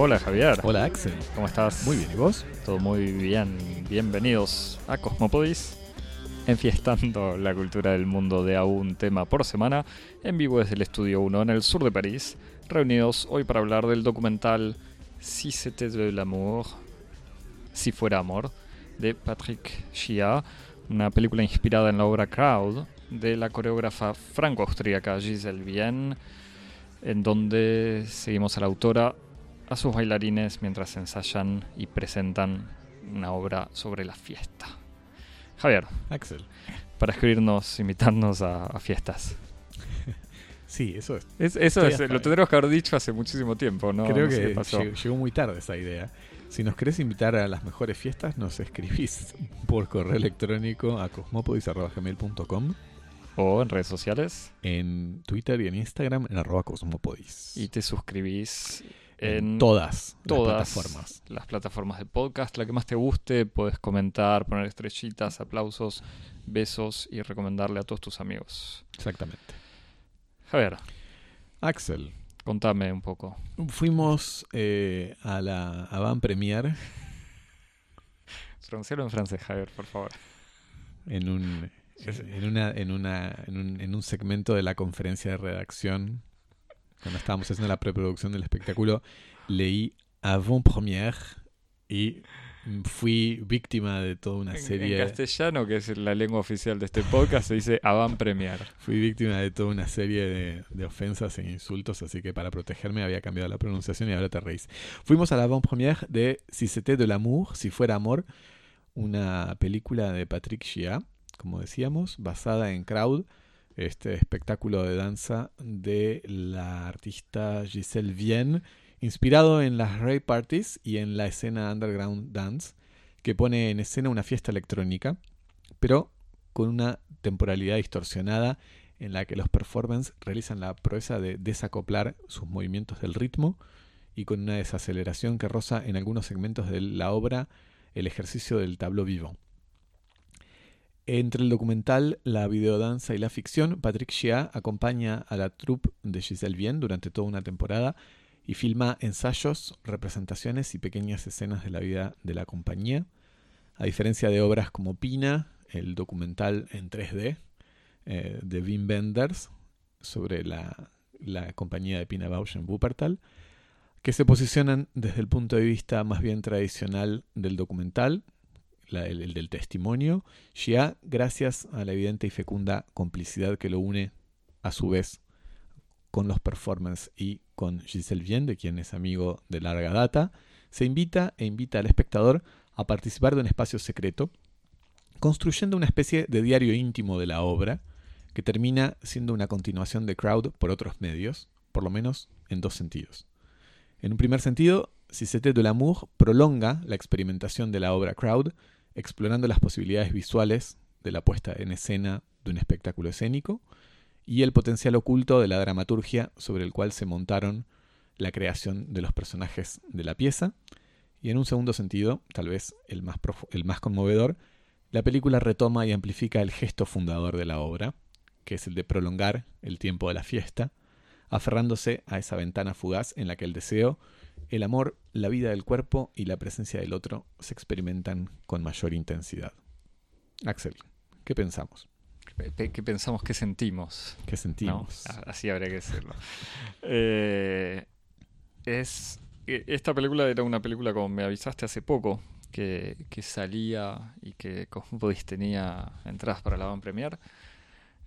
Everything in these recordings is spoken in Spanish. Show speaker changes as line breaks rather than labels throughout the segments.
Hola Javier.
Hola Axel.
¿Cómo estás?
Muy bien, ¿y vos?
Todo muy bien. Bienvenidos a Cosmopodis, enfiestando la cultura del mundo de a un tema por semana, en vivo desde el Estudio 1 en el sur de París, reunidos hoy para hablar del documental Si c'était de l'amour, Si fuera amor, de Patrick Chia, una película inspirada en la obra Crowd de la coreógrafa franco-austríaca Giselle Bien, en donde seguimos a la autora a sus bailarines mientras ensayan y presentan una obra sobre la fiesta. Javier,
Axel.
para escribirnos, invitarnos a, a fiestas.
Sí, eso es.
Es- eso es, lo
ahí.
tendremos que haber dicho hace muchísimo tiempo, ¿no?
Creo
No sé qué
que
pasó.
llegó, muy tarde esa idea. Si nos querés invitar a las mejores fiestas, nos escribís por correo electrónico a cosmopodis.gmail.com
O en redes sociales
en Twitter y en Instagram en arroba cosmopodis.
y te suscribís
en, todas,
todas
las plataformas.
las plataformas de podcast, la que más te guste, puedes comentar, poner estrellitas, aplausos, besos y recomendarle a todos tus amigos.
Exactamente.
Javier,
Axel,
contame un poco.
fuimos eh, a la Avant Premier
Pronuncialo en francés, Javier, por favor.
en un, en, una, en, una, en, un, en un segmento de la conferencia de redacción, cuando estábamos haciendo la preproducción del espectáculo, leí Avant Première y fui víctima de toda una
En- En,
serie.
castellano, que es la lengua oficial de este podcast, se dice avant premier.
Fui víctima de toda una serie de, de ofensas e insultos, así que para protegerme había cambiado la pronunciación y ahora te reís. Fuimos a la avant-première de Si c'était de l'amour, si fuera amor, una película de Patrick Chia, como decíamos, basada en Crowd, este espectáculo de danza de la artista Giselle Vienne, inspirado en las rave parties y en la escena underground dance, que pone en escena una fiesta electrónica, pero con una temporalidad distorsionada en la que los performers realizan la proeza de desacoplar sus movimientos del ritmo y con una desaceleración que roza en algunos segmentos de la obra el ejercicio del tableau vivant. Entre el documental, la videodanza y la ficción, Patrick Chia acompaña a la troupe de Giselle Bien durante toda una temporada y filma ensayos, representaciones y pequeñas escenas de la vida de la compañía. A diferencia de obras como Pina, el documental en 3D eh, de Wim Wenders sobre la, la compañía de Pina Bausch en Wuppertal, que se posicionan desde el punto de vista más bien tradicional del documental, el, el del testimonio, Xia, gracias a la evidente y fecunda complicidad que lo une a su vez con los performers y con Giselle Bien, de quien es amigo de larga data, se invita e invita al espectador a participar de un espacio secreto, construyendo una especie de diario íntimo de la obra, que termina siendo una continuación de Crowd por otros medios, por lo menos en dos sentidos. En un primer sentido, c'était de l'amour prolonga la experimentación de la obra Crowd, explorando las posibilidades visuales de la puesta en escena de un espectáculo escénico y el potencial oculto de la dramaturgia sobre el cual se montaron la creación de los personajes de la pieza. Y en un segundo sentido, tal vez el más, el más conmovedor, la película retoma y amplifica el gesto fundador de la obra, que es el de prolongar el tiempo de la fiesta, aferrándose a esa ventana fugaz en la que el deseo, el amor, la vida del cuerpo y la presencia del otro se experimentan con mayor intensidad. Axel, ¿qué pensamos?
Pe- pe- ¿Qué pensamos? ¿Qué sentimos?
¿Qué sentimos?
así habría que decirlo. Eh, es, e- esta película era una película, como me avisaste hace poco, que, que salía y que Cosmopodis tenía entradas para la Van Premier.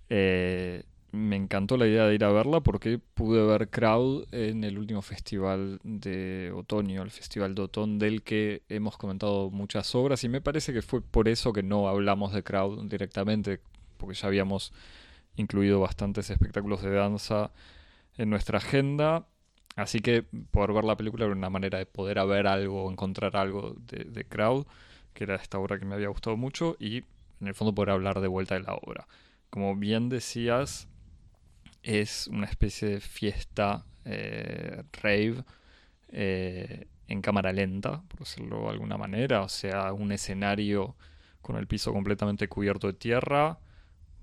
Eh, me encantó la idea de ir a verla porque pude ver Crowd en el último festival de otoño, el Festival de Otón, del que hemos comentado muchas obras y me parece que fue por eso que no hablamos de Crowd directamente, porque ya habíamos incluido bastantes espectáculos de danza en nuestra agenda. Así que poder ver la película era una manera de poder ver algo, encontrar algo de, de Crowd, que era esta obra que me había gustado mucho, y en el fondo poder hablar de vuelta de la obra. Como bien decías, es una especie de fiesta eh, rave eh, en cámara lenta, por decirlo de alguna manera, o sea, un escenario con el piso completamente cubierto de tierra,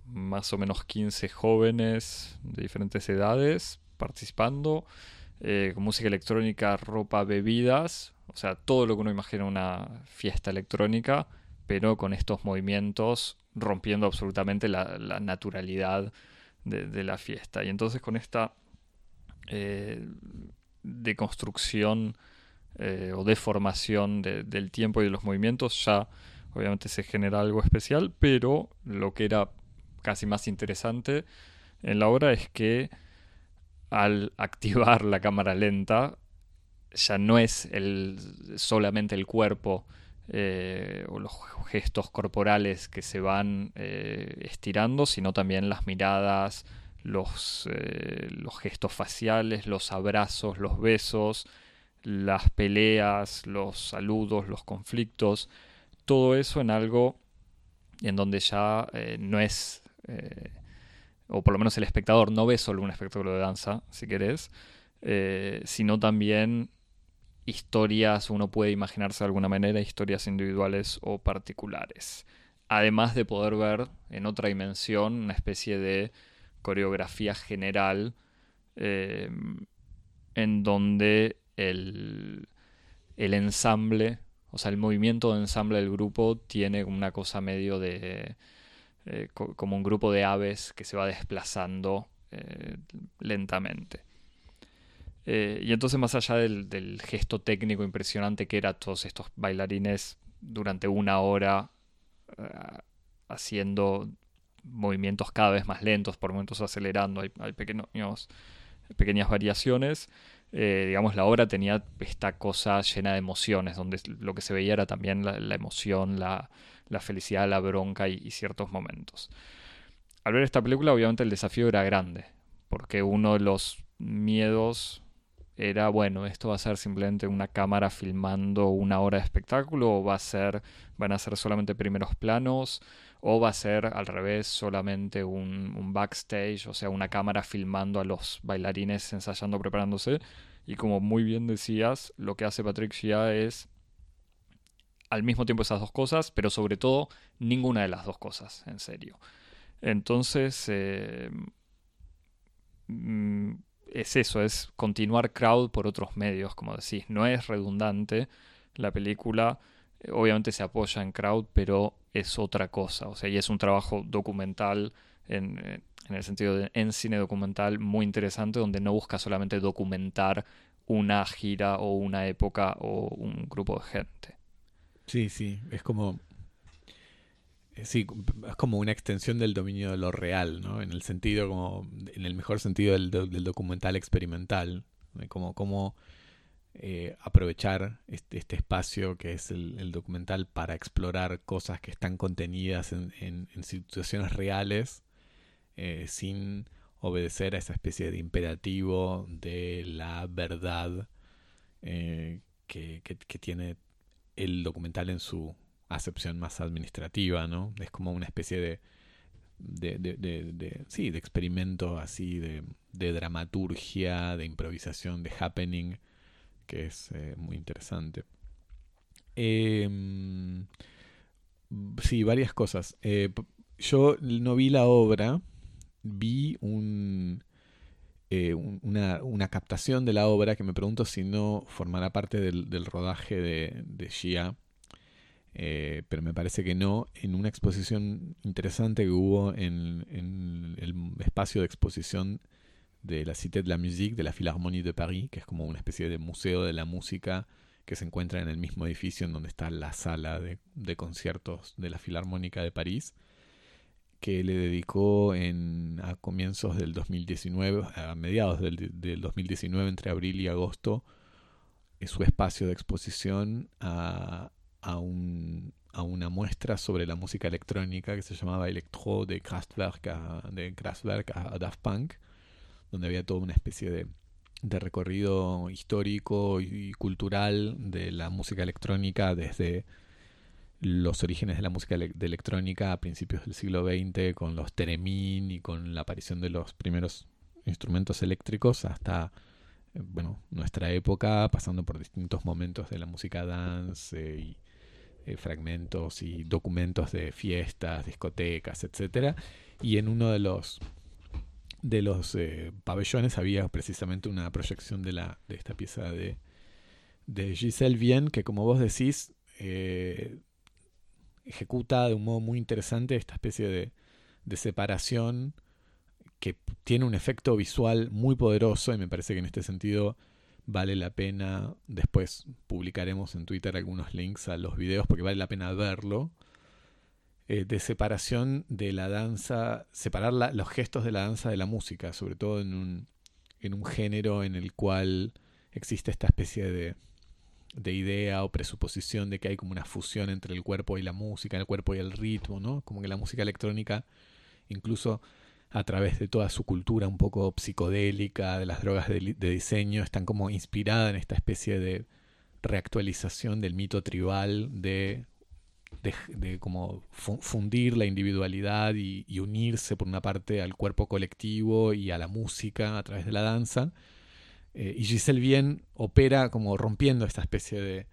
más o menos 15 jóvenes de diferentes edades participando, eh, con música electrónica, ropa, bebidas, o sea, todo lo que uno imagina una fiesta electrónica, pero con estos movimientos rompiendo absolutamente la, naturalidad de, la fiesta. Y entonces con esta eh, deconstrucción eh, o deformación del tiempo y de los movimientos ya obviamente se genera algo especial, pero lo que era casi más interesante en la obra es que al activar la cámara lenta ya no es el, solamente el cuerpo eh, o los gestos corporales que se van eh, estirando, sino también las miradas, los, eh, los gestos faciales, los abrazos, los besos, las peleas, los saludos, los conflictos, todo eso en algo en donde ya no es o por lo menos el espectador no ve solo un espectáculo de danza, si querés, sino también historias, uno puede imaginarse de alguna manera, historias individuales o particulares. Además de poder ver en otra dimensión una especie de coreografía general eh, en donde el, el ensamble, o sea, el movimiento de ensamble del grupo tiene una cosa medio de eh, como un grupo de aves que se va desplazando eh, lentamente. Eh, y entonces más allá del, gesto técnico impresionante que era todos estos bailarines durante una hora haciendo movimientos cada vez más lentos, por momentos acelerando, hay, pequeños, pequeñas variaciones. digamos, la obra tenía esta cosa llena de emociones, donde lo que se veía era también la emoción, la, la felicidad, la bronca y, ciertos momentos. Al ver esta película, obviamente el desafío era grande, porque uno de los miedos era, bueno, esto va a ser simplemente una cámara filmando una hora de espectáculo, o va a ser, van a ser solamente primeros planos, o va a ser al revés, solamente un, backstage, o sea, una cámara filmando a los bailarines ensayando, preparándose. Y como muy bien decías, lo que hace Patrick Shia es al mismo tiempo esas dos cosas, pero sobre todo ninguna de las dos cosas, en serio. Entonces, eh, mm, es eso, es continuar crowd por otros medios, como decís. No es redundante. La película obviamente se apoya en crowd, pero es otra cosa. O sea, y es un trabajo documental en, en el sentido de en cine documental muy interesante, donde no busca solamente documentar una gira o una época o un grupo de gente.
Sí, sí, es como... Eh, sí, es como una extensión del dominio de lo real, ¿no? En el sentido como... En el mejor sentido del, documental experimental. Como, eh, aprovechar este, este, espacio que es el, documental para explorar cosas que están contenidas en, situaciones reales eh, sin obedecer a esa especie de imperativo de la verdad que, que, tiene el documental en su acepción más administrativa, ¿no? Es como una especie de, sí, de experimento así, de, dramaturgia, de improvisación, de happening, que es eh, muy interesante. Em, sí, varias cosas. Eh, yo no vi la obra, vi eh, una, captación de la obra que me pregunto si no formará parte del, del rodaje de, de Shia, eh, pero me parece que no, en una exposición interesante que hubo en, en el espacio de exposición de la Cité de la Musique de la Philharmonie de Paris, que es como una especie de museo de la música que se encuentra en el mismo edificio en donde está la sala de, de conciertos de la Filarmónica de París que le dedicó en, a comienzos del 2019, a mediados del, 2019, entre abril y agosto, su espacio de exposición a, a, un, a, una muestra sobre la música electrónica que se llamaba Electro de Kraftwerk a, de Kraftwerk a Daft Punk, donde había toda una especie de, recorrido histórico y cultural de la música electrónica desde los orígenes de la música electrónica a principios del siglo XX con los Teremin y con la aparición de los primeros instrumentos eléctricos hasta eh, bueno, nuestra época, pasando por distintos momentos de la música dance y eh, fragmentos y documentos de fiestas, discotecas, etcétera. Y en uno de los de los eh, pabellones había precisamente una proyección de, la, de esta pieza de, de Giselle Bien, que como vos decís, eh, ejecuta de un modo muy interesante esta especie de, de separación que tiene un efecto visual muy poderoso y me parece que en este sentido vale la pena, después publicaremos en Twitter algunos links a los videos porque vale la pena verlo, eh, de separación de la danza, separar los gestos de la danza de la música, sobre todo en un, en un género en el cual existe esta especie de, de idea o presuposición de que hay como una fusión entre el cuerpo y la música, el cuerpo y el ritmo, ¿no? Como que la música electrónica, incluso a través de toda su cultura un poco psicodélica, de las drogas de, diseño, están como inspirada en esta especie de reactualización del mito tribal de de, como fundir la individualidad y, unirse por una parte al cuerpo colectivo y a la música a través de la danza. Eh, y Giselle Bien opera como rompiendo esta especie de,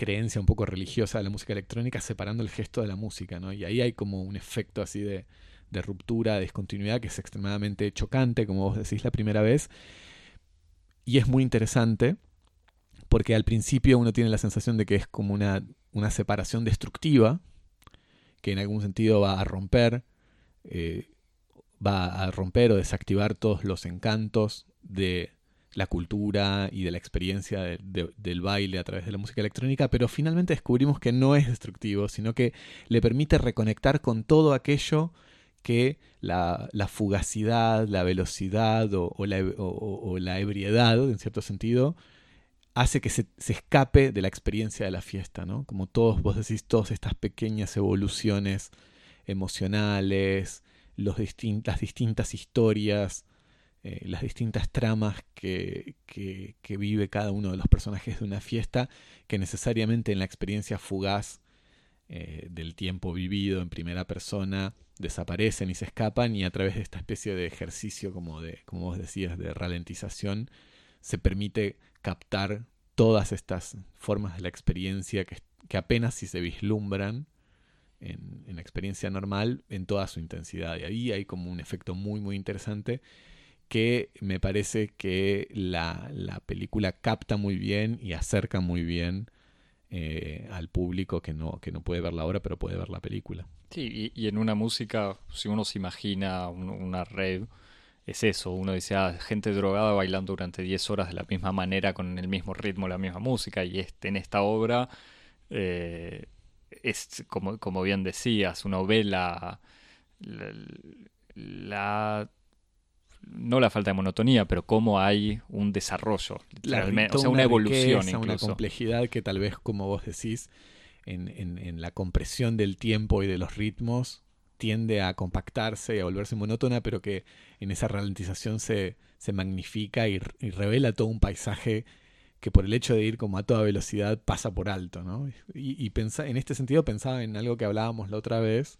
creencia un poco religiosa de la música electrónica, separando el gesto de la música. ¿no? Y ahí hay como un efecto así de, ruptura, de discontinuidad que es extremadamente chocante, como vos decís la primera vez. Y es muy interesante porque al principio uno tiene la sensación de que es como una, una separación destructiva, que en algún sentido va a romper, eh, va a romper o desactivar todos los encantos de la cultura y de la experiencia del baile a través de la música electrónica, pero finalmente descubrimos que no es destructivo, sino que le permite reconectar con todo aquello que la, fugacidad, la velocidad o, la, ebriedad, en cierto sentido, hace que se, escape de la experiencia de la fiesta, ¿no? Como todos, vos decís, todas estas pequeñas evoluciones emocionales, los las distintas historias, eh, las distintas tramas que, que, vive cada uno de los personajes de una fiesta, que necesariamente en la experiencia fugaz eh, del tiempo vivido en primera persona desaparecen y se escapan y a través de esta especie de ejercicio como de, como vos decías, de ralentización, se permite captar todas estas formas de la experiencia que, apenas si se vislumbran en, la experiencia normal en toda su intensidad. Y ahí hay como un efecto muy, muy interesante que me parece que la, película capta muy bien y acerca muy bien eh, al público que no, que no puede ver la obra, pero puede ver la película.
Sí, y, en una música, si uno se imagina una red es eso, uno dice, ah, gente drogada bailando durante 10 horas de la misma manera, con el mismo ritmo, la misma música, y este, en esta obra eh, es, como, como bien decías, uno ve la, no la falta de monotonía, pero cómo hay un desarrollo,
o sea, una, evolución Una complejidad que tal vez, como vos decís, en, en, la compresión del tiempo y de los ritmos, tiende a compactarse y a volverse monótona, pero que en esa ralentización se, se magnifica y, revela todo un paisaje que por el hecho de ir como a toda velocidad pasa por alto, ¿no? Y, y en este sentido pensaba en algo que hablábamos la otra vez,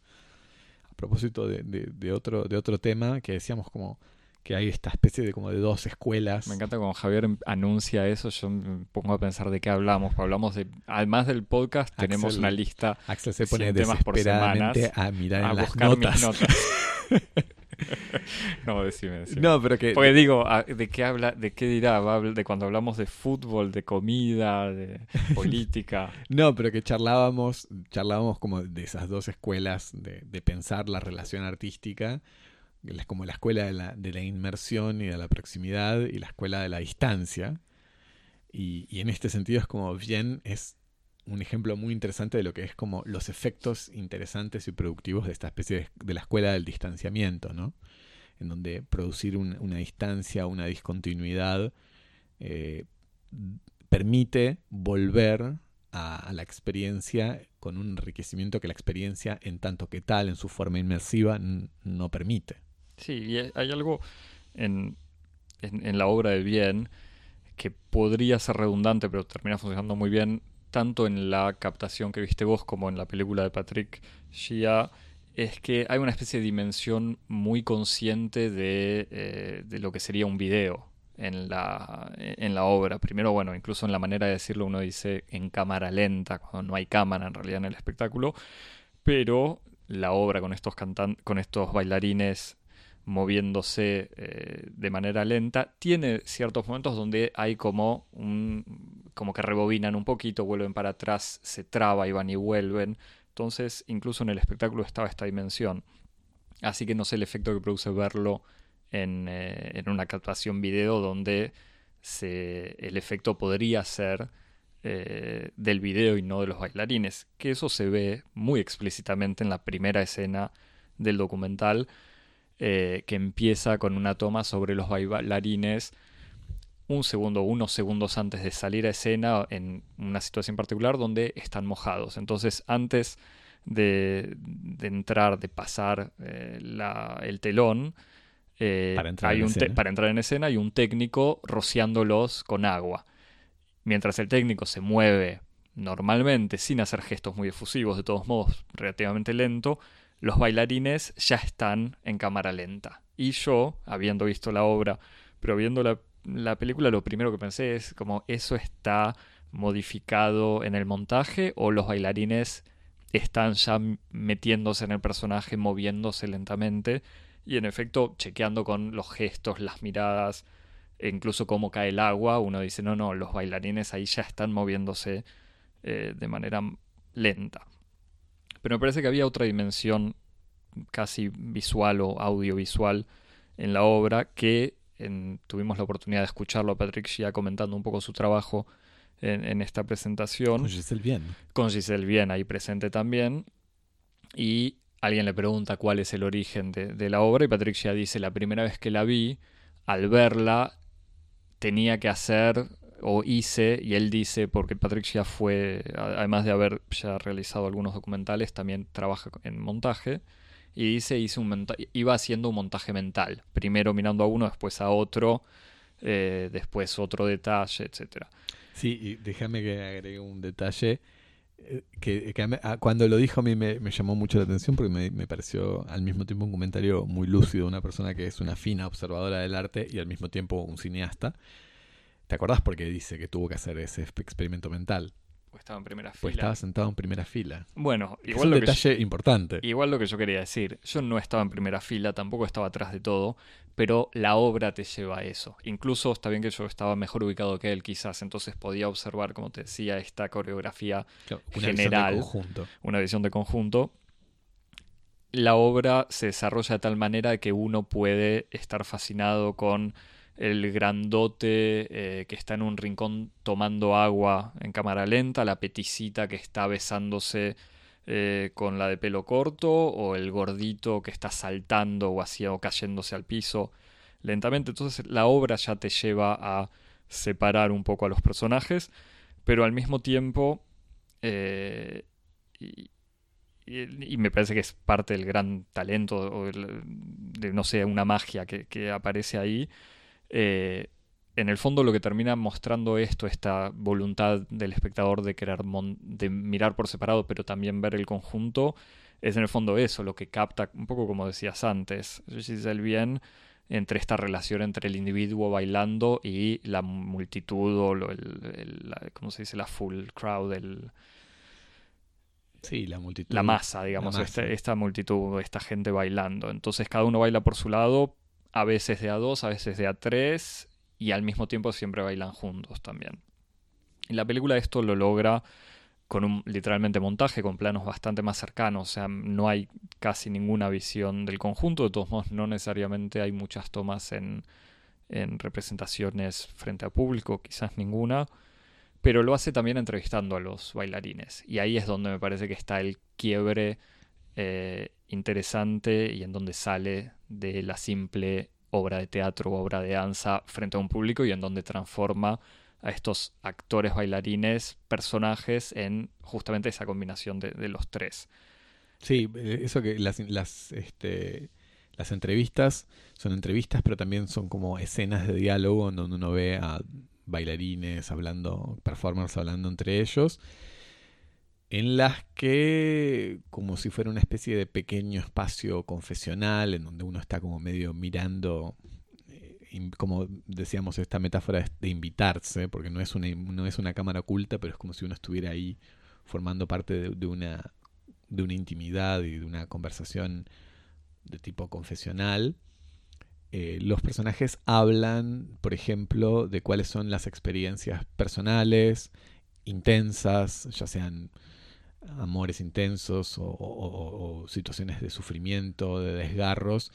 a propósito de, de, otro, de otro tema, que decíamos como que hay esta especie de como de dos escuelas.
Me encanta cuando Javier anuncia eso, yo me pongo a pensar de qué hablamos. Hablamos de, además del podcast, tenemos una lista
Axel se pone temas por semanas a mirar en las notas.
no, decime, decime.
No, pero que...
Porque digo, ¿de qué habla, de qué dirá? De cuando hablamos de fútbol, de comida, de política.
no, pero que charlábamos, charlábamos como de esas dos escuelas de, de pensar la relación artística como la escuela de la, de la, inmersión y de la proximidad y la escuela de la distancia. Y, y, en este sentido es como bien, es un ejemplo muy interesante de lo que es como los efectos interesantes y productivos de esta especie de, la escuela del distanciamiento, ¿no? En donde producir una distancia, una discontinuidad, eh, permite volver a, la experiencia con un enriquecimiento que la experiencia, en tanto que tal, en su forma inmersiva, no permite.
Sí, y hay algo en, en, la obra de Bien que podría ser redundante, pero termina funcionando muy bien, tanto en la captación que viste vos como en la película de Patrick Shia, es que hay una especie de dimensión muy consciente de, eh, de lo que sería un video en la, en la obra. Primero, bueno, incluso en la manera de decirlo uno dice en cámara lenta, cuando no hay cámara en realidad en el espectáculo, pero la obra con estos, cantan con estos bailarines moviéndose eh, de manera lenta, tiene ciertos momentos donde hay como un como que rebobinan un poquito, vuelven para atrás, se traba y van y vuelven. Entonces, incluso en el espectáculo estaba esta dimensión. Así que no sé el efecto que produce verlo en, eh, en una captación video donde se, el efecto podría ser eh, del video y no de los bailarines. Que eso se ve muy explícitamente en la primera escena del documental eh, que empieza con una toma sobre los bailarines un segundo, unos segundos antes de salir a escena en una situación particular donde están mojados. Entonces, antes de, entrar, de pasar eh, el telón, eh, para, entrar hay un para entrar en escena hay un técnico rociándolos con agua. Mientras el técnico se mueve normalmente, sin hacer gestos muy efusivos, de todos modos relativamente lento, los bailarines ya están en cámara lenta. Y yo, habiendo visto la obra, pero viendo la, película, lo primero que pensé es como eso está modificado en el montaje o los bailarines están ya metiéndose en el personaje, moviéndose lentamente y en efecto chequeando con los gestos, las miradas, e incluso cómo cae el agua, uno dice, no, no, los bailarines ahí ya están moviéndose eh, de manera lenta. Pero me parece que había otra dimensión casi visual o audiovisual en la obra que tuvimos la oportunidad de escucharlo a Patrick Shia comentando un poco su trabajo en, esta presentación.
Con Giselle Bien.
Con Giselle Bien ahí presente también. Y alguien le pregunta cuál es el origen de, de la obra y Patrick Shia dice, la primera vez que la vi, al verla, tenía que hacer o hice, y él dice, porque Patrick ya fue, además de haber ya realizado algunos documentales, también trabaja en montaje, y dice, hice un iba haciendo un montaje mental, primero mirando a uno, después a otro, eh, después otro detalle, etc.
Sí, y déjame que agregue un detalle. Eh, que, cuando lo dijo a mí me, llamó mucho la atención porque me, me, pareció al mismo tiempo un comentario muy lúcido, una persona que es una fina observadora del arte y al mismo tiempo un cineasta. ¿Te acordás por qué dice que tuvo que hacer ese experimento mental?
Pues estaba en primera fila.
Pues estaba sentado en primera fila.
Bueno,
igual es un detalle importante.
Igual lo que yo quería decir, yo no estaba en primera fila, tampoco estaba atrás de todo, pero la obra te lleva a eso. Incluso está bien que yo estaba mejor ubicado que él, quizás, entonces podía observar, como te decía, esta coreografía una general,
visión de conjunto.
una visión de conjunto. La obra se desarrolla de tal manera que uno puede estar fascinado con el grandote eh, que está en un rincón tomando agua en cámara lenta, la peticita que está besándose eh, con la de pelo corto, o el gordito que está saltando o, o cayéndose al piso lentamente. Entonces la obra ya te lleva a separar un poco a los personajes, pero al mismo tiempo, eh, y, me parece que es parte del gran talento, o de, no sé, una magia que aparece ahí, eh, en el fondo lo que termina mostrando esto, esta voluntad del espectador de querer de mirar por separado, pero también ver el conjunto, es en el fondo eso, lo que capta, un poco como decías antes, el bien entre esta relación entre el individuo bailando y la multitud o el, ¿cómo se dice? La full crowd, el,
Sí, la multitud.
La masa, digamos, este, esta multitud, esta gente bailando. Entonces cada uno baila por su lado, a veces de a dos, a veces de a tres, y al mismo tiempo siempre bailan juntos también. Y la película esto lo logra con un literalmente montaje, con planos bastante más cercanos, o sea, no hay casi ninguna visión del conjunto, de todos modos no necesariamente hay muchas tomas en, en representaciones frente a público, quizás ninguna, pero lo hace también entrevistando a los bailarines, y ahí es donde me parece que está el quiebre eh, interesante y en donde sale de la simple obra de teatro o obra de danza frente a un público y en donde transforma a estos actores, bailarines, personajes en justamente esa combinación de, los tres.
Sí, eh, eso que las, las, este, las entrevistas son entrevistas, pero también son como escenas de diálogo en donde uno ve a bailarines hablando, performers hablando entre ellos en las que, como si fuera una especie de pequeño espacio confesional, en donde uno está como medio mirando, eh, como decíamos, esta metáfora de invitarse, porque no es, una, no es una cámara oculta, pero es como si uno estuviera ahí formando parte de, una de una intimidad y de una conversación de tipo confesional, eh, los personajes hablan, por ejemplo, de cuáles son las experiencias personales, intensas, ya sean amores intensos o, situaciones de sufrimiento, de desgarros,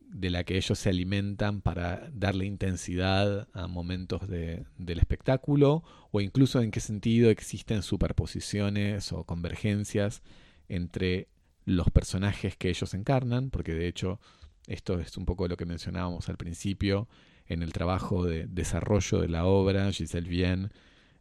de la que ellos se alimentan para darle intensidad a momentos del espectáculo, o incluso en qué sentido existen superposiciones o convergencias entre los personajes que ellos encarnan, porque de hecho esto es un poco lo que mencionábamos al principio en el trabajo de desarrollo de la obra, Giselle Vienne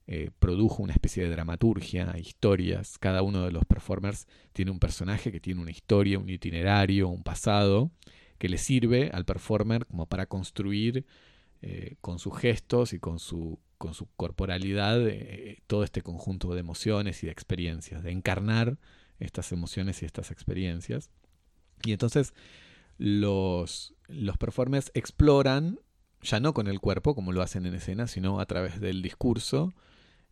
eh, produjo una especie de dramaturgia, historias. Cada uno de los performers tiene un personaje que tiene una historia, un itinerario, un pasado, que le sirve al performer como para construir eh, con sus gestos y con su, corporalidad eh, todo este conjunto de emociones y de experiencias, de encarnar estas emociones y estas experiencias. Y entonces los performers exploran, ya no con el cuerpo como lo hacen en escena, sino a través del discurso,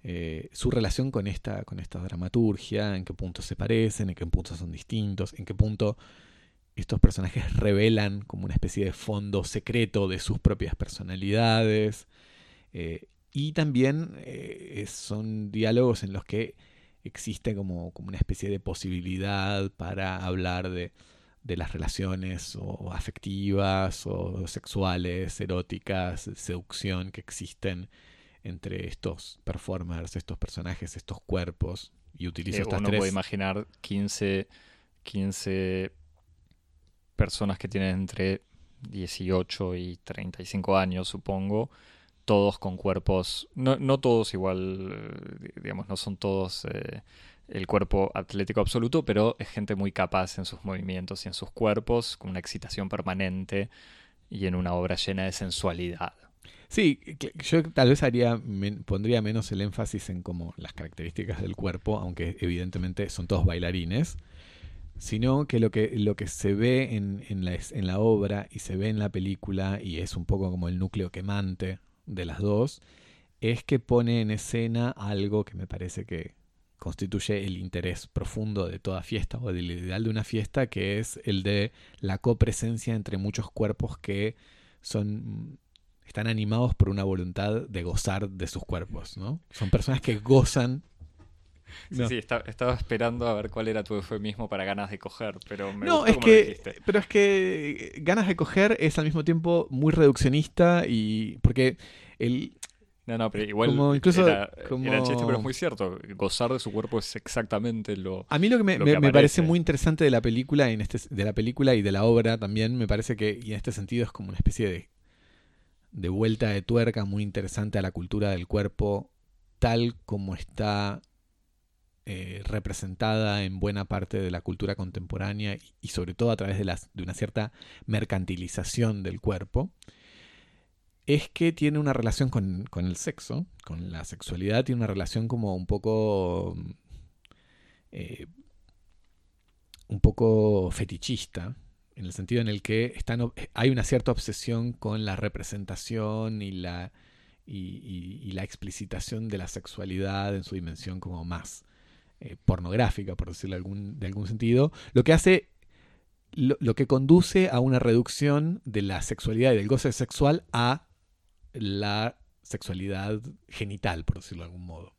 eh, su relación con esta, con esta dramaturgia, en qué punto se parecen, en qué punto son distintos, en qué punto estos personajes revelan como una especie de fondo secreto de sus propias personalidades. Eh, y también eh, son diálogos en los que existe como, como, una especie de posibilidad para hablar de, de las relaciones o afectivas o sexuales, eróticas, seducción que existen entre estos performers, estos personajes, estos cuerpos. Y utilizo estas
uno puede imaginar 15, 15 personas que tienen entre 18 y 35 años, supongo, todos con cuerpos, no, no todos igual, eh, digamos, no son todos eh, el cuerpo atlético absoluto, pero es gente muy capaz en sus movimientos y en sus cuerpos, con una excitación permanente y en una obra llena de sensualidad.
Sí, yo tal vez haría, pondría menos el énfasis en como las características del cuerpo, aunque evidentemente son todos bailarines, sino que lo que, lo que se ve en, en, la, en la obra y se ve en la película, y es un poco como el núcleo quemante de las dos, es que pone en escena algo que me parece que constituye el interés profundo de toda fiesta o del ideal de una fiesta, que es el de la copresencia entre muchos cuerpos que son están animados por una voluntad de gozar de sus cuerpos, ¿no? Son personas que gozan.
Sí, sí estaba esperando a ver cuál era tu eufemismo para ganas de coger, pero me
No, es que, pero es que ganas de coger es al mismo tiempo muy reduccionista y porque el
no, no, pero igual como incluso, era, chiste, pero es muy cierto. Gozar de su cuerpo es exactamente lo.
A mí lo que me, me, parece muy interesante de la película, en este, de la película y de la obra también, me parece que, y en este sentido es como una especie de de vuelta de tuerca muy interesante a la cultura del cuerpo tal como está eh, representada en buena parte de la cultura contemporánea y, sobre todo a través de, de una cierta mercantilización del cuerpo, es que tiene una relación con, con, el sexo, con la sexualidad, tiene una relación como un poco... Eh, un poco fetichista, en el sentido en el que están, hay una cierta obsesión con la representación y la, y, la explicitación de la sexualidad en su dimensión como más eh, pornográfica, por decirlo de algún, de algún sentido, lo que hace, lo, lo, que conduce a una reducción de la sexualidad y del goce sexual a la sexualidad genital, por decirlo de algún modo.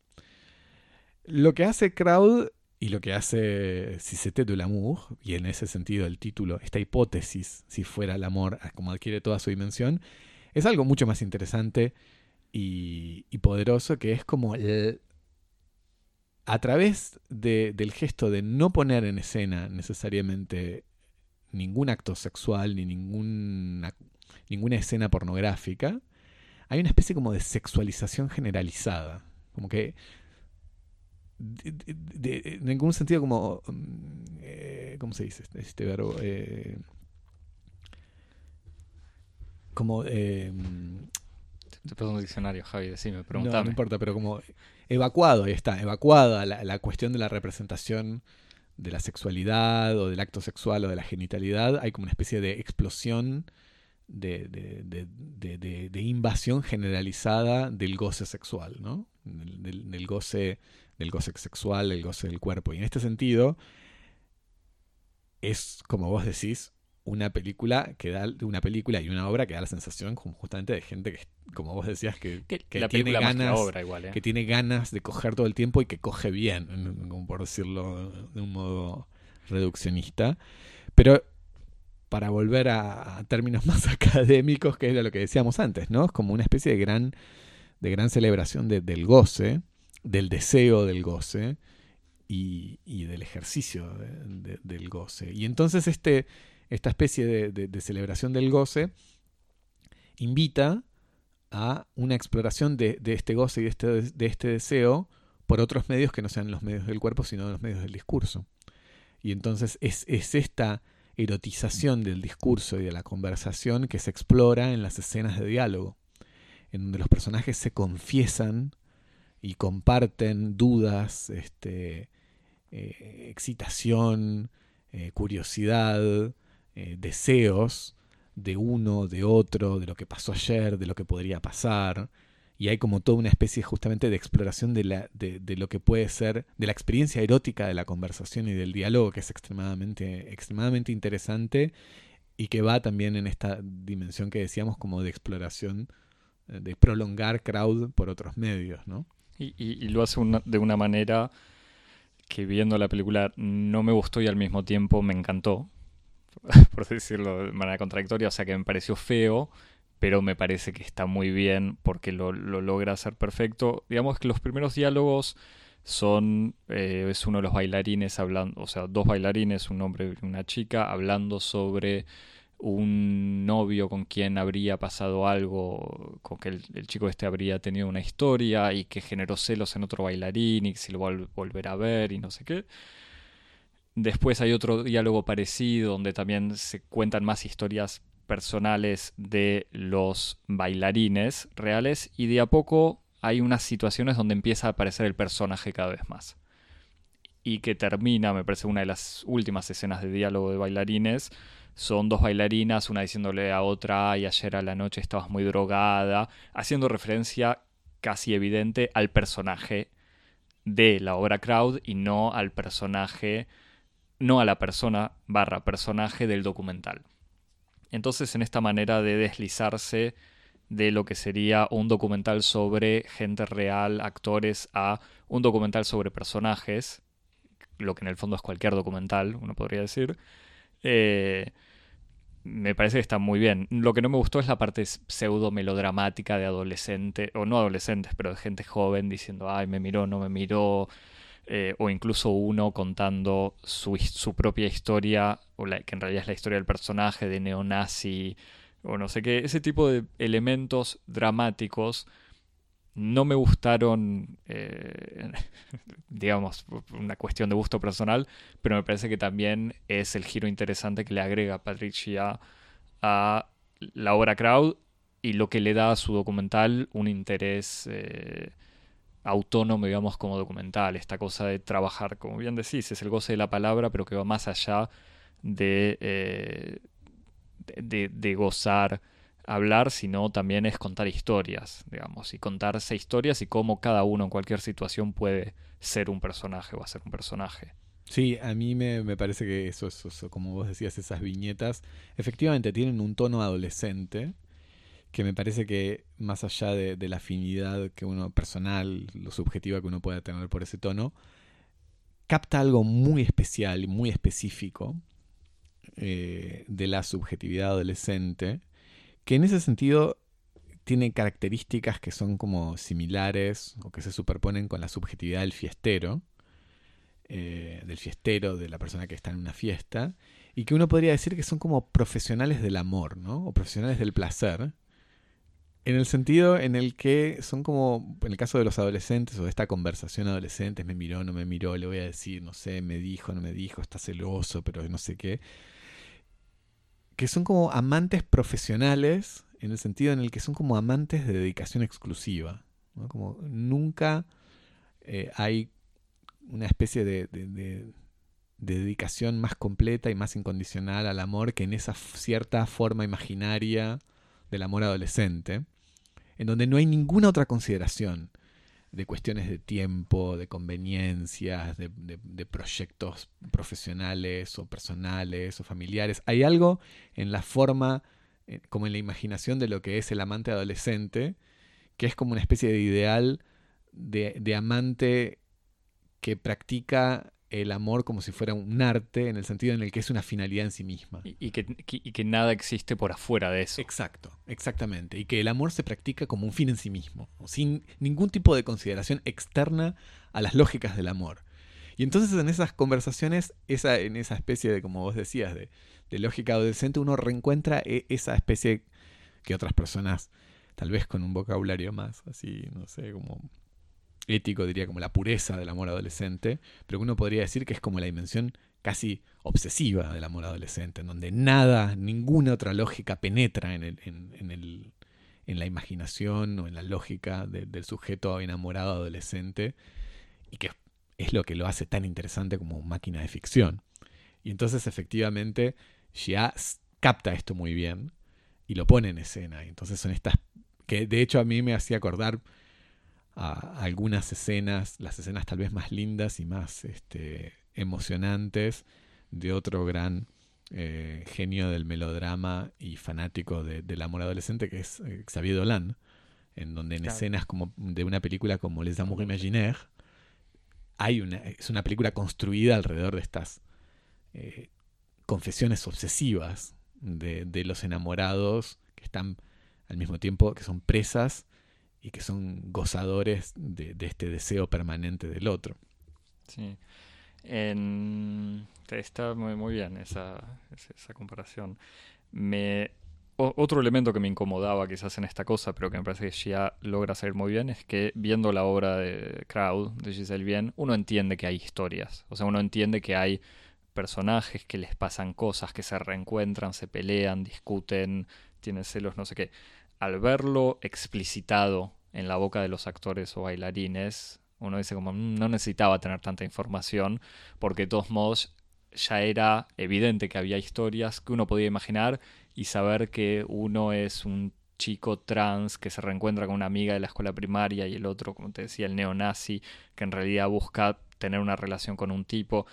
Lo que hace Crowd y lo que hace Cicete de l'amour, y en ese sentido el título, esta hipótesis, si fuera el amor, como adquiere toda su dimensión, es algo mucho más interesante y, poderoso, que es como a través del gesto de no poner en escena necesariamente ningún acto sexual ni ninguna, ninguna escena pornográfica, hay una especie como de sexualización generalizada. Como que de, en ningún sentido como mm, eh, ¿cómo se dice este, este verbo? Eh, como eh,
te un diccionario Javi decime
preguntame no, no importa pero como evacuado ahí está evacuada la, la, cuestión de la representación de la sexualidad o del acto sexual o de la genitalidad hay como una especie de explosión de, de, de invasión generalizada del goce sexual, ¿no? Del, del, goce del goce sexual, del goce del cuerpo. Y en este sentido, es, como vos decís, una película que da una película y una obra que da la sensación justamente de gente que como vos decías que, tiene ganas
¿eh?
que tiene ganas de coger todo el tiempo y que coge bien como por decirlo de un modo reduccionista pero para volver a, términos más académicos que era lo que decíamos antes no es como una especie de gran de gran celebración del goce del deseo del goce y, del ejercicio del goce y entonces este esta especie de, celebración del goce invita a una exploración de, este goce y de este, de este, deseo por otros medios que no sean los medios del cuerpo, sino los medios del discurso. Y entonces es, es, esta erotización del discurso y de la conversación que se explora en las escenas de diálogo, en donde los personajes se confiesan y comparten dudas, este, eh, excitación, eh, curiosidad, eh, deseos de uno, de otro, de lo que pasó ayer, de lo que podría pasar. Y hay como toda una especie justamente de exploración de, la, de, lo que puede ser, de la experiencia erótica de la conversación y del diálogo, que es extremadamente, extremadamente interesante y que va también en esta dimensión que decíamos como de exploración, eh, de prolongar crowd por otros medios, ¿no?
Y, y, lo hace de una manera que viendo la película no me gustó y al mismo tiempo me encantó. por decirlo de manera contradictoria, o sea que me pareció feo, pero me parece que está muy bien porque lo, logra hacer perfecto. Digamos que los primeros diálogos son, eh, es uno de los bailarines hablando, o sea, dos bailarines, un hombre y una chica, hablando sobre un novio con quien habría pasado algo, con que el, chico este habría tenido una historia y que generó celos en otro bailarín y que si lo va a volver a ver y no sé qué. Después hay otro diálogo parecido donde también se cuentan más historias personales de los bailarines reales y de a poco hay unas situaciones donde empieza a aparecer el personaje cada vez más. Y que termina, me parece, una de las últimas escenas de diálogo de bailarines. Son dos bailarinas, una diciéndole a otra, y ayer a la noche estabas muy drogada, haciendo referencia casi evidente al personaje de la obra Crowd y no al personaje no a la persona barra personaje del documental. Entonces, en esta manera de deslizarse de lo que sería un documental sobre gente real, actores, a un documental sobre personajes, lo que en el fondo es cualquier documental, uno podría decir, eh, me parece que está muy bien. Lo que no me gustó es la parte pseudo melodramática de adolescentes, o no adolescentes, pero de gente joven diciendo, ay, me miró, no me miró, eh, o incluso uno contando su, su propia historia, o la, que en realidad es la historia del personaje de neonazi, o no sé qué, ese tipo de elementos dramáticos no me gustaron, eh, digamos, una cuestión de gusto personal, pero me parece que también es el giro interesante que le agrega Patricia a la obra Crowd y lo que le da a su documental un interés eh, autónomo, digamos, como documental. Esta cosa de trabajar, como bien decís, es el goce de la palabra, pero que va más allá de, eh, de, gozar hablar, sino también es contar historias, digamos, y contarse historias y cómo cada uno en cualquier situación puede ser un personaje o hacer un personaje.
Sí, a mí me, me parece que eso, eso, como vos decías, esas viñetas, efectivamente tienen un tono adolescente, que me parece que más allá de, la afinidad que uno personal, lo subjetiva que uno pueda tener por ese tono, capta algo muy especial y muy específico eh, de la subjetividad adolescente, que en ese sentido tiene características que son como similares o que se superponen con la subjetividad del fiestero, eh, del fiestero, de la persona que está en una fiesta, y que uno podría decir que son como profesionales del amor, ¿no? O profesionales del placer, en el sentido en el que son como, en el caso de los adolescentes o de esta conversación adolescente, me miró, no me miró, le voy a decir, no sé, me dijo, no me dijo, está celoso, pero no sé qué. Que son como amantes profesionales, en el sentido en el que son como amantes de dedicación exclusiva. Como nunca eh, hay una especie de dedicación más completa y más incondicional al amor que en esa cierta forma imaginaria del amor adolescente en donde no hay ninguna otra consideración. de cuestiones de tiempo, de conveniencias, de, proyectos profesionales o personales o familiares. Hay algo en la forma, eh, como en la imaginación de lo que es el amante adolescente, que es como una especie de ideal de, de amante que practica el amor como si fuera un arte, en el sentido en el que es una finalidad en sí misma.
Y, que, que, nada existe por afuera de eso.
Exacto, exactamente. Y que el amor se practica como un fin en sí mismo, sin ningún tipo de consideración externa a las lógicas del amor. Y entonces en esas conversaciones, esa, en esa especie de, como vos decías, de, de lógica adolescente, uno reencuentra e, esa especie que otras personas, tal vez con un vocabulario más así, no sé, como ético, diría como la pureza del amor adolescente, pero uno podría decir que es como la dimensión casi obsesiva del amor adolescente, en donde nada, ninguna otra lógica penetra en, el, en, la imaginación o en la lógica del sujeto enamorado adolescente, y que es lo que lo hace tan interesante como máquina de ficción. Y entonces efectivamente Xia capta esto muy bien y lo pone en escena. Y entonces son estas que de hecho a mí me hacía acordar a algunas escenas, las escenas tal vez más lindas y más este, emocionantes de otro gran eh, genio del melodrama y fanático del amor adolescente que es eh, Xavier Dolan, en donde en escenas como de una película como Les Amours Imaginaires hay una, es una película construida alrededor de estas eh, confesiones obsesivas de, de los enamorados que están al mismo tiempo que son presas y que son gozadores de, este deseo permanente del otro.
Sí. Está muy, bien esa, esa comparación. Me, otro elemento que me incomodaba quizás en esta cosa, pero que me parece que ya logra hacer muy bien, es que viendo la obra de Crowd, de Giselle Bien, uno entiende que hay historias. O sea, uno entiende que hay personajes que les pasan cosas, que se reencuentran, se pelean, discuten, tienen celos, no sé qué. Al verlo explicitado en la boca de los actores o bailarines, uno dice como mm, no necesitaba tener tanta información, porque de todos modos ya era evidente que había historias que uno podía imaginar y saber que uno es un chico trans que se reencuentra con una amiga de la escuela primaria y el otro, como te decía, el neonazi, que en realidad busca tener una relación con un tipo,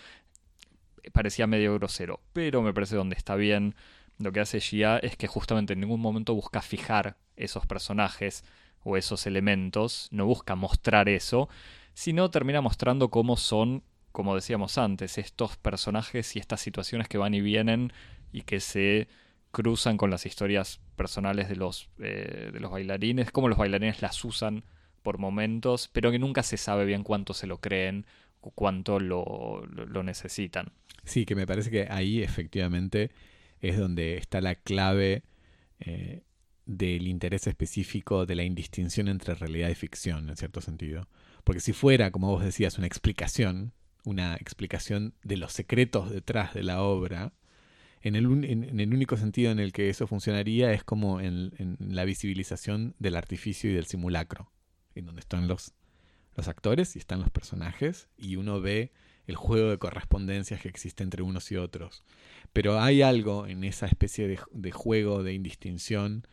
parecía medio grosero, pero me parece donde está bien. Lo que hace Gia es que justamente en ningún momento busca fijar esos personajes, o esos elementos, no busca mostrar eso, sino termina mostrando cómo son, como decíamos antes, estos personajes y estas situaciones que van y vienen y que se cruzan con las historias personales de los, eh, de los bailarines, cómo los bailarines las usan por momentos, pero que nunca se sabe bien cuánto se lo creen o cuánto lo, lo necesitan.
Sí, que me parece que ahí efectivamente es donde está la clave eh, del interés específico de la indistinción entre realidad y ficción, en cierto sentido. Porque si fuera, como vos decías, una explicación, una explicación de los secretos detrás de la obra, en el, en, el único sentido en el que eso funcionaría es como en, la visibilización del artificio y del simulacro, en donde están los, los actores y están los personajes, y uno ve el juego de correspondencias que existe entre unos y otros. Pero hay algo en esa especie de, juego de indistinción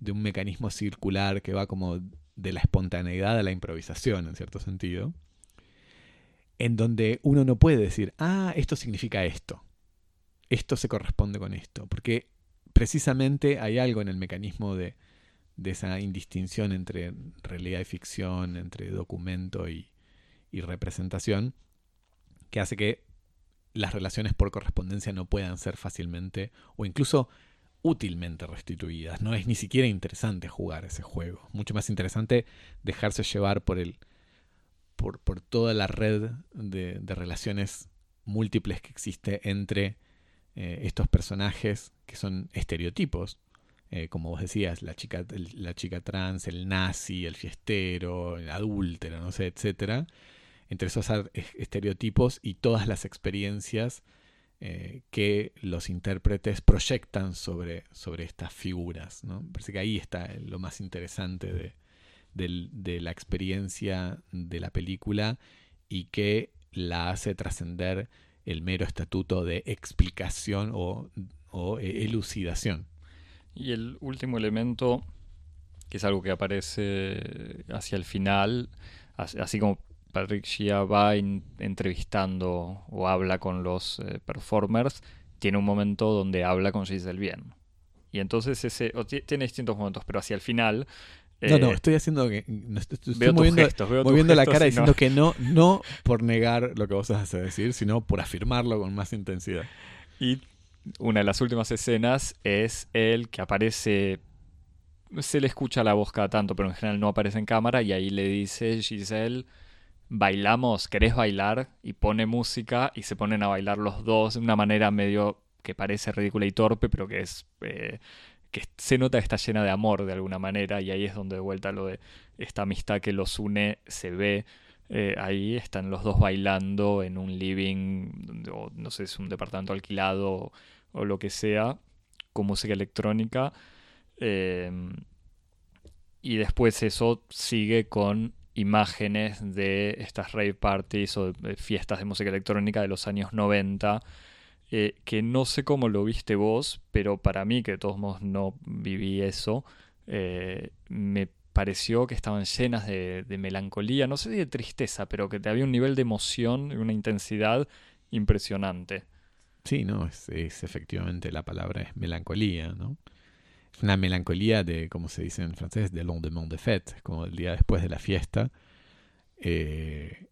de un mecanismo circular que va como de la espontaneidad a la improvisación, en cierto sentido, en donde uno no puede decir, ah, esto significa esto, esto se corresponde con esto, porque precisamente hay algo en el mecanismo de, esa indistinción entre realidad y ficción, entre documento y representación, que hace que las relaciones por correspondencia no puedan ser fácilmente o incluso útilmente restituidas. No es ni siquiera interesante jugar ese juego. Mucho más interesante dejarse llevar por el. por, por toda la red de, de, relaciones múltiples que existe entre eh, estos personajes que son estereotipos. Eh, como vos decías, la chica, la chica trans, el nazi, el fiestero, el adúltero, no sé, etcétera. Entre esos estereotipos y todas las experiencias eh, que los intérpretes proyectan sobre, sobre estas figuras. ¿no? Parece que ahí está lo más interesante de, la experiencia de la película y que la hace trascender el mero estatuto de explicación o, elucidación.
Y el último elemento, que es algo que aparece hacia el final, así como Patrick Shea va entrevistando o habla con los eh, performers, tiene un momento donde habla con Giselle Bien. Y entonces ese, o ti- tiene distintos momentos, pero hacia el final...
No, no,
eh,
estoy haciendo que. no, estoy,
veo tus
moviendo,
gestos, veo
moviendo la
gestos
cara
y
diciendo
no-
que no, no por negar lo que vos vas a decir, sino por afirmarlo con más intensidad.
Y una de las últimas escenas es él que aparece. Se le escucha la voz cada tanto, pero en general no aparece en cámara. Y ahí le dice Giselle: Bailamos, ¿querés bailar? Y pone música y se ponen a bailar los dos de una manera medio que parece ridícula y torpe, pero que es. eh, que se nota que está llena de amor de alguna manera. Y ahí es donde de vuelta lo de esta amistad que los une se ve. Eh, ahí están los dos bailando en un living, no sé, es un departamento alquilado o, o lo que sea, con música electrónica. Eh, y después eso sigue con imágenes de estas rave parties o de fiestas de música electrónica de los años 90, eh, que no sé cómo lo viste vos, pero para mí, que de todos modos no viví eso, eh, me pareció que estaban llenas de, melancolía, no sé si de tristeza, pero que había un nivel de emoción y una intensidad impresionante.
Sí, no, es efectivamente la palabra es melancolía, ¿no? Una melancolía de, como se dice en francés, de lendemain de fête, como el día después de la fiesta. eh,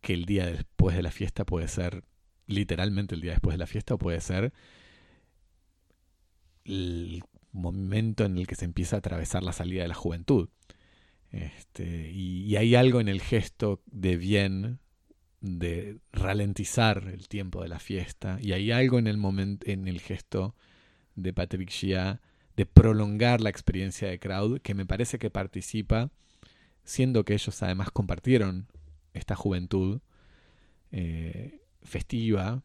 que el día después de la fiesta puede ser literalmente el día después de la fiesta o puede ser el momento en el que se empieza a atravesar la salida de la juventud. Este, y, y hay algo en el gesto de bien de ralentizar el tiempo de la fiesta y hay algo en el momento en el gesto de Patrick Gia de prolongar la experiencia de crowd que me parece que participa siendo que ellos además compartieron esta juventud eh, festiva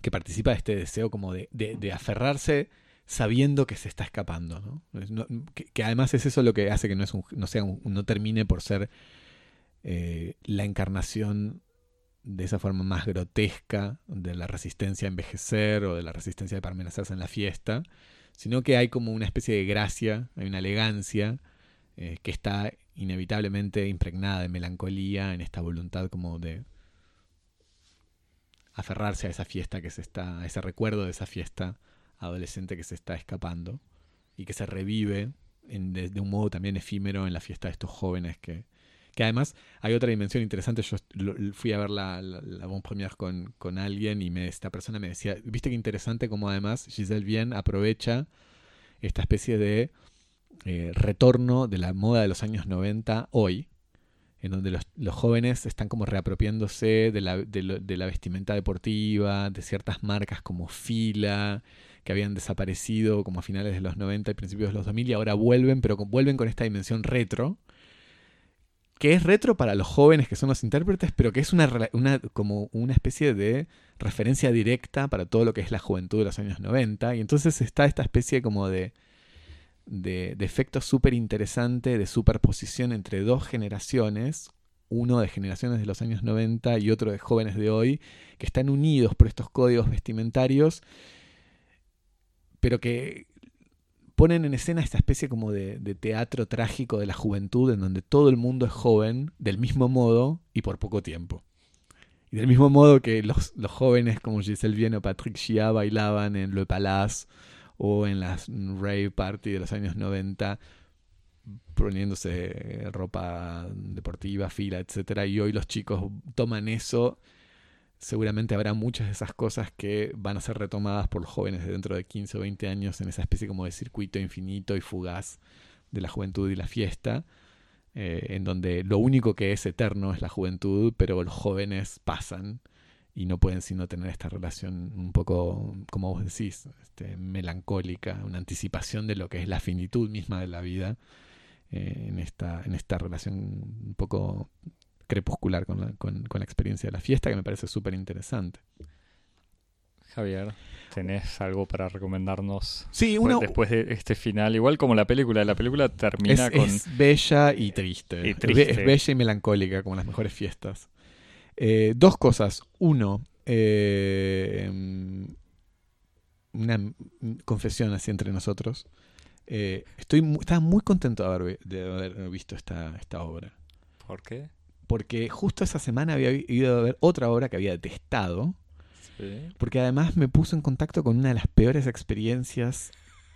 que participa de este deseo como de, de, aferrarse sabiendo que se está escapando ¿no? Que, además es eso lo que hace que no, es no, sea no termine por ser eh, la encarnación de esa forma más grotesca de la resistencia a envejecer o de la resistencia de permanecerse en la fiesta, sino que hay como una especie de gracia, hay una elegancia eh, que está inevitablemente impregnada de melancolía en esta voluntad como de aferrarse a esa fiesta que se está, a ese recuerdo de esa fiesta adolescente que se está escapando y que se revive de un modo también efímero en la fiesta de estos jóvenes que, que además hay otra dimensión interesante. Yo fui a ver la, la, la Bon Première con, con alguien y me, esta persona me decía, viste qué interesante como además Giselle Bien aprovecha esta especie de eh, retorno de la moda de los años 90 hoy, en donde los, los jóvenes están como reapropiándose de la, de, la vestimenta deportiva, de ciertas marcas como Fila, que habían desaparecido como a finales de los 90 y principios de los 2000 y ahora vuelven, pero vuelven con esta dimensión retro, que es retro para los jóvenes que son los intérpretes, pero que es una, como una especie de referencia directa para todo lo que es la juventud de los años 90. Y entonces está esta especie como de, de, de efecto súper interesante de superposición entre dos generaciones, uno de generaciones de los años 90 y otro de jóvenes de hoy, que están unidos por estos códigos vestimentarios, pero que ponen en escena esta especie como de, teatro trágico de la juventud en donde todo el mundo es joven del mismo modo y por poco tiempo. Y del mismo modo que los, jóvenes como Giselle Bien o Patrick Chia bailaban en Le Palace o en las rave party de los años 90 poniéndose ropa deportiva, fila, etcétera, y hoy los chicos toman eso seguramente habrá muchas de esas cosas que van a ser retomadas por los jóvenes de dentro de 15 o 20 años en esa especie como de circuito infinito y fugaz de la juventud y la fiesta, eh, en donde lo único que es eterno es la juventud, pero los jóvenes pasan y no pueden sino tener esta relación un poco, como vos decís, este, melancólica, una anticipación de lo que es la finitud misma de la vida eh, en, esta, en esta relación un poco crepuscular con la, con, con la experiencia de la fiesta que me parece súper interesante.
Javier, ¿tenés algo para recomendarnos?
Sí, uno,
después de este final, igual como la película, la película termina
es,
con...
Es bella y triste.
Y triste.
Es bella y melancólica, como las mejores fiestas. Eh, dos cosas. Uno, eh, una confesión así entre nosotros. Eh, estoy muy, estaba muy contento de haber, de haber visto esta, esta obra.
¿Por qué?
Porque justo esa semana había ido a ver otra obra que había detestado.
Sí.
Porque además me puso en contacto con una de las peores experiencias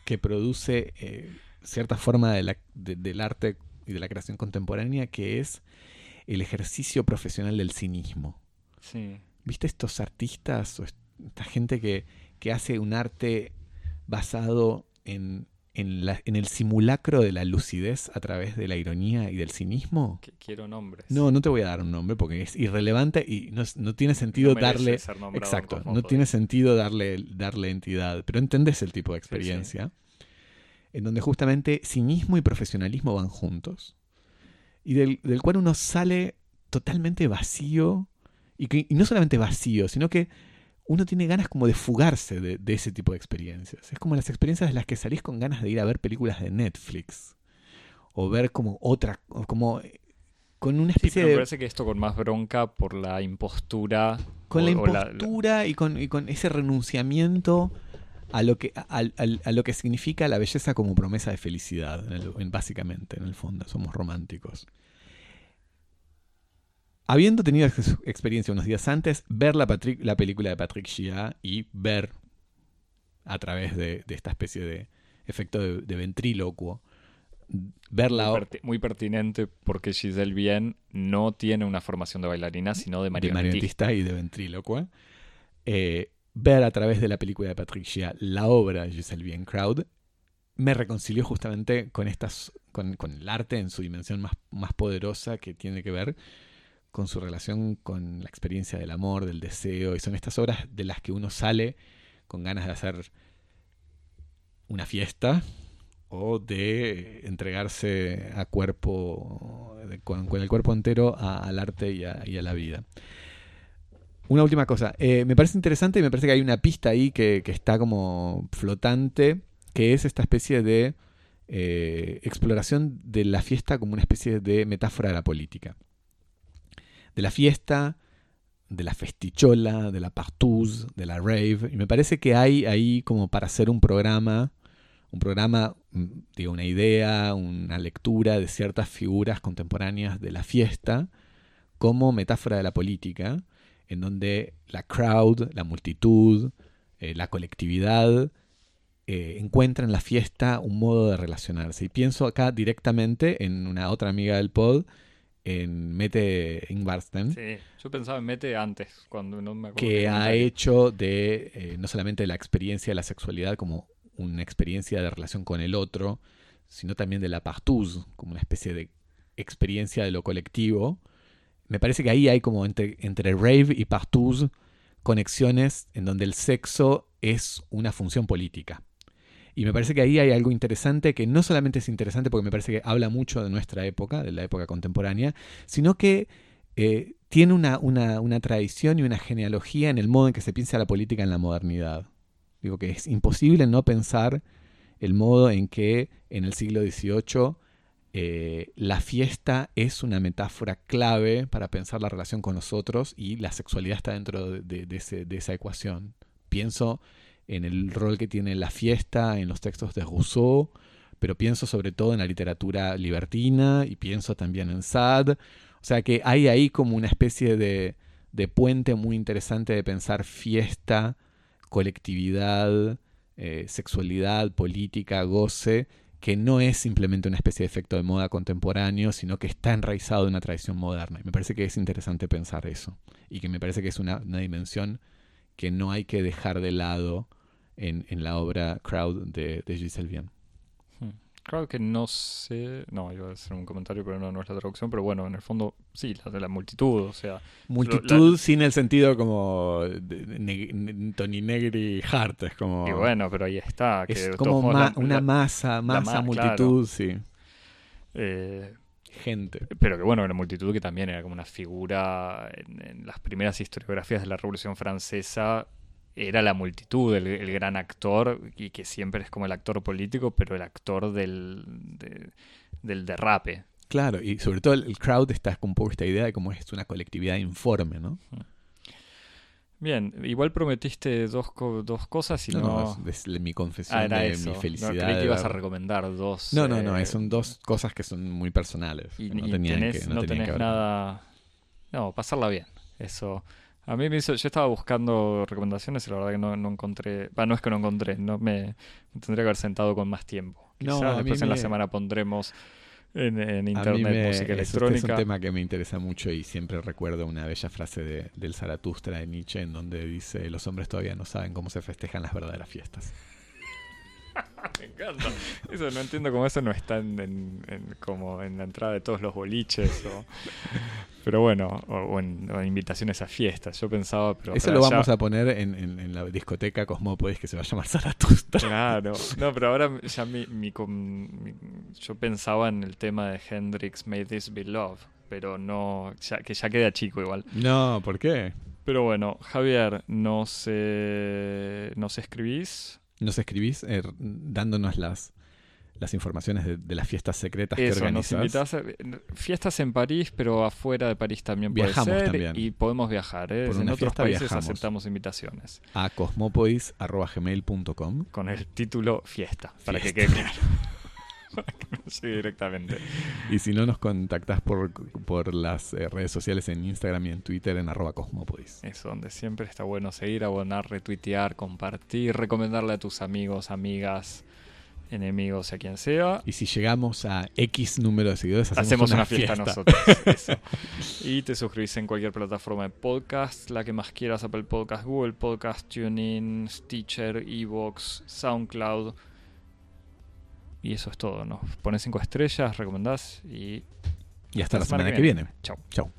que produce eh, cierta forma de la- de- del arte y de la creación contemporánea, que es el ejercicio profesional del cinismo.
Sí.
¿Viste estos artistas o est- esta gente que, que hace un arte basado en, en, la- en el simulacro de la lucidez a través de la ironía y del cinismo?
Que quiero nombres.
No, no te voy a dar un nombre porque es irrelevante y no, no tiene sentido
No
darle...
ser
Exacto, no tiene sentido darle, darle entidad, pero entendés el tipo de experiencia, en donde justamente cinismo y profesionalismo van juntos, y del, del cual uno sale totalmente vacío, y, que, y no solamente vacío, sino que uno tiene ganas como de fugarse de, de ese tipo de experiencias. Es como las experiencias de las que salís con ganas de ir a ver películas de Netflix, o ver como otra, como eh, con una
Sí,
especie
pero me
de
parece que esto con más bronca por la impostura.
con
o-
la impostura y, con, y con ese renunciamiento a lo que a, a lo que significa la belleza como promesa de felicidad, en el- en- básicamente, en el fondo, somos románticos. Habiendo tenido ex- experiencia unos días antes, ver la, Patrick- la película de Patrick Chia y ver a través de, de esta especie de efecto de, de ventrílocuo, ver la
muy, perti- muy pertinente porque Giselle Bien no tiene una formación de bailarina, sino de
de
marionetista.
marionetista y de ventrílocuo. Eh, ver a través de la película de Patricia la obra de Giselle Bien Crowd me reconcilió justamente con estas con, con el arte en su dimensión más, más poderosa que tiene que ver con su relación con la experiencia del amor, del deseo, y son estas obras de las que uno sale con ganas de hacer una fiesta o de entregarse a cuerpo, con, el cuerpo entero al arte y a, la vida. Una última cosa, eh, me parece interesante y me parece que hay una pista ahí que, que está como flotante, que es esta especie de eh, exploración de la fiesta como una especie de metáfora de la política. De la fiesta, de la festichola, de la partouze, de la rave, y me parece que hay ahí como para hacer un programa, un programa, mm, digo, una idea, una lectura de ciertas figuras contemporáneas de la fiesta como metáfora de la política, en donde la crowd, la multitud, eh, la colectividad, eh, encuentra en la fiesta un modo de relacionarse. Y pienso acá directamente en una otra amiga del pod, en Mete Ingvarsten,
Sí, yo pensaba en Mete antes, cuando no me acuerdo.
que ha hecho de eh, no solamente la experiencia de la sexualidad como una experiencia de relación con el otro, sino también de la partouze, como una especie de experiencia de lo colectivo. Me parece que ahí hay como entre, entre rave y partouze conexiones en donde el sexo es una función política. Y me parece que ahí hay algo interesante que no solamente es interesante porque me parece que habla mucho de nuestra época, de la época contemporánea, sino que eh, tiene una, una, tradición y una genealogía en el modo en que se piensa la política en la modernidad. Digo que es imposible no pensar el modo en que en el siglo XVIII eh, la fiesta es una metáfora clave para pensar la relación con los otros y la sexualidad está dentro de, de esa ecuación. Pienso en el rol que tiene la fiesta en los textos de Rousseau, pero pienso sobre todo en la literatura libertina y pienso también en Sade. O sea que hay ahí como una especie de, de puente muy interesante de pensar fiesta, colectividad, eh, sexualidad, política, goce, que no es simplemente una especie de efecto de moda contemporáneo, sino que está enraizado en una tradición moderna. Y me parece que es interesante pensar eso. Y que me parece que es una, una dimensión que no hay que dejar de lado en, en la obra Crowd de, de Giselle Bien.
Claro que no sé. No, iba a hacer un comentario, pero no, no es la traducción. Pero bueno, en el fondo, sí, la de la multitud. O sea,
Multitud sin el sentido como ne- Tony Negri Hart, es como...
y bueno, pero ahí está. Que
es como ma-
la-
una masa, masa,
ma-
multitud, sí.
eh,
Gente.
pero que bueno, la multitud que también era como una figura en, en las primeras historiografías de la Revolución Francesa. Era la multitud, el, el gran actor, y que siempre es como el actor político, pero el actor del, de- del derrape.
Claro, y sobre todo el, el crowd está con un poco esta idea de cómo es una colectividad informe, ¿no?
Bien, igual prometiste dos, co- dos cosas y
No,
no...
no, es, mi confesión
ah, era
de
eso.
mi
No,
felicidad.
creí que ibas a recomendar dos.
No, no, no,
eh,
son dos cosas que son muy personales.
Y,
no
y
tenían
tenés,
que,
no,
no
tenés
que
nada... No, pasarla bien. Eso... A mí me hizo... Yo estaba buscando recomendaciones y la verdad que no, no encontré... Va, no es que no encontré, no me, tendría que haber sentado con más tiempo.
No,
Quizás después en la semana pondremos en, en
A mí
internet
me-
música electrónica.
Este es un tema que me interesa mucho y siempre recuerdo una bella frase de, del Zaratustra de Nietzsche en donde dice los hombres todavía no saben cómo se festejan las verdaderas fiestas.
Me encanta. Eso no entiendo cómo eso no está en, en- en- como en la entrada de todos los boliches o pero bueno, o, o en, o en invitaciones a fiestas. Yo pensaba, pero
Eso lo
ya-
vamos a poner en, la discoteca Cosmópolis que se va a llamar Zaratustra.
Claro, no, pero ahora ya mi, mi com- mi- yo pensaba en el tema de Hendrix May This Be Love, pero no, ya, que ya queda chico igual.
No, ¿por qué?
Pero bueno, Javier, nos, eh, nos escribís
Nos escribís eh, dándonos las, las informaciones de, de las fiestas secretas que
nos
organizas.
a fiestas en París, pero afuera de París también puede
Viajamos
ser
también.
y podemos viajar. ¿eh?
Por
En otros
fiesta
países
viajamos.
aceptamos invitaciones
a cosmopolis.gmail.com
con el título fiesta, para que
Fiesta.
quede claro. Llegue directamente.
Y si no, nos contactás por, por las eh, redes sociales en Instagram y en Twitter en arroba cosmopolis.
Eso, donde siempre está bueno seguir, abonar, retuitear, compartir, recomendarle a tus amigos, amigas, enemigos, a quien sea.
Y si llegamos a X número de seguidores, hacemos,
Hacemos una, fiesta, nosotros. Eso. Y te suscribís en cualquier plataforma de podcast, la que más quieras, Apple Podcast, Google Podcast, TuneIn, Stitcher, Evox, SoundCloud. Y eso es todo. Nos pones cinco estrellas, recomendás y.
Y hasta, la semana, que viene.
viene. Chau.
Chau.